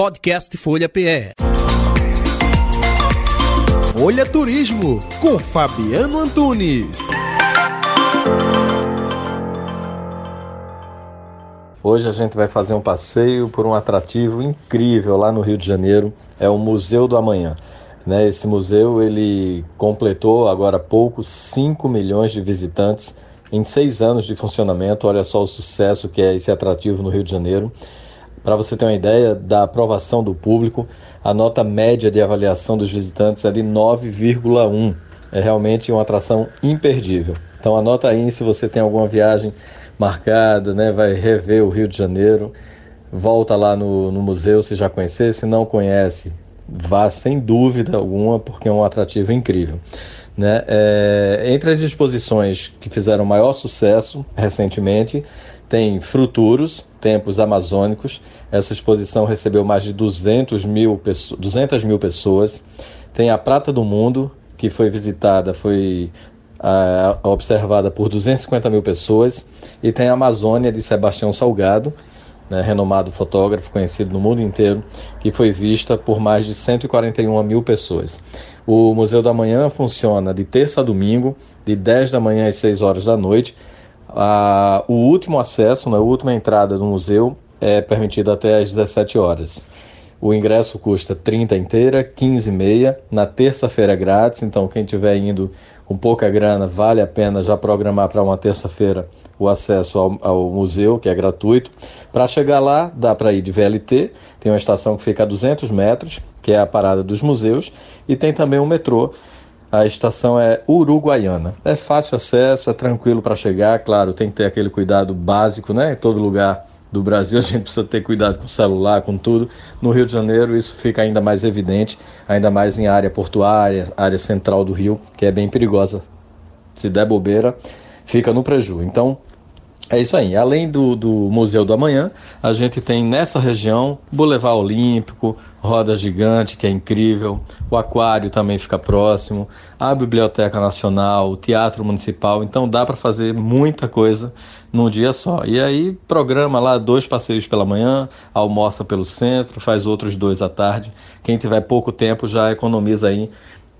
Podcast Folha PE. Folha Turismo com Fabiano Antunes. Hoje a gente vai fazer um passeio por um atrativo incrível lá no Rio de Janeiro, é o Museu do Amanhã. Né? Esse museu ele completou agora há pouco 5 milhões de visitantes em seis anos de funcionamento. Olha só o sucesso que é esse atrativo no Rio de Janeiro. Para você ter uma ideia da aprovação do público, a nota média de avaliação dos visitantes é de 9,1. É realmente uma atração imperdível. Então anota aí se você tem alguma viagem marcada, né, vai rever o Rio de Janeiro, volta lá no, no museu se já conhecer, se não conhece, vá sem dúvida alguma, porque é um atrativo incrível. Né? É, entre as exposições que fizeram maior sucesso recentemente, tem Fruturos, Tempos Amazônicos. Essa exposição recebeu mais de 200 mil, 200 mil pessoas. Tem a Prata do Mundo, que foi visitada, foi observada por 250 mil pessoas. E tem a Amazônia de Sebastião Salgado, né, renomado fotógrafo conhecido no mundo inteiro, que foi vista por mais de 141 mil pessoas. O Museu da Manhã funciona de terça a domingo, de 10 da manhã às 6 horas da noite, ah, o último acesso, né, a última entrada do museu é permitida até às 17 horas. O ingresso custa 30 inteira, 15 meia. Na terça-feira é grátis, então quem estiver indo com pouca grana, vale a pena já programar para uma terça-feira o acesso ao, ao, museu, que é gratuito. Para chegar lá, dá para ir de VLT, tem uma estação que fica a 200 metros, que é a parada dos museus, e tem também um metrô a estação é Uruguaiana. É fácil acesso, é tranquilo para chegar, claro, tem que ter aquele cuidado básico, né? Em todo lugar do Brasil a gente precisa ter cuidado com o celular, com tudo. No Rio de Janeiro isso fica ainda mais evidente, ainda mais em área portuária, área central do Rio, que é bem perigosa. Se der bobeira, fica no prejuízo. Então, é isso aí. Além do, do Museu do Amanhã, a gente tem nessa região Boulevard Olímpico, Roda Gigante, que é incrível, o Aquário também fica próximo, a Biblioteca Nacional, o Teatro Municipal. Então dá para fazer muita coisa num dia só. E aí programa lá dois passeios pela manhã, almoça pelo centro, faz outros dois à tarde. Quem tiver pouco tempo já economiza aí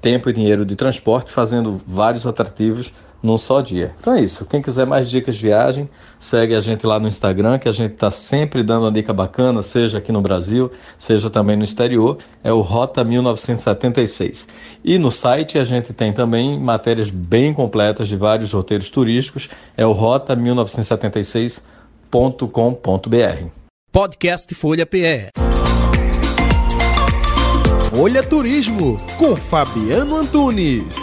tempo e dinheiro de transporte, fazendo vários atrativos num só dia. Então é isso. Quem quiser mais dicas de viagem, segue a gente lá no Instagram, que a gente está sempre dando uma dica bacana, seja aqui no Brasil, seja também no exterior. É o Rota 1976. E no site a gente tem também matérias bem completas de vários roteiros turísticos. É o rota1976.com.br. Podcast Folha PE. Folha Turismo com Fabiano Antunes.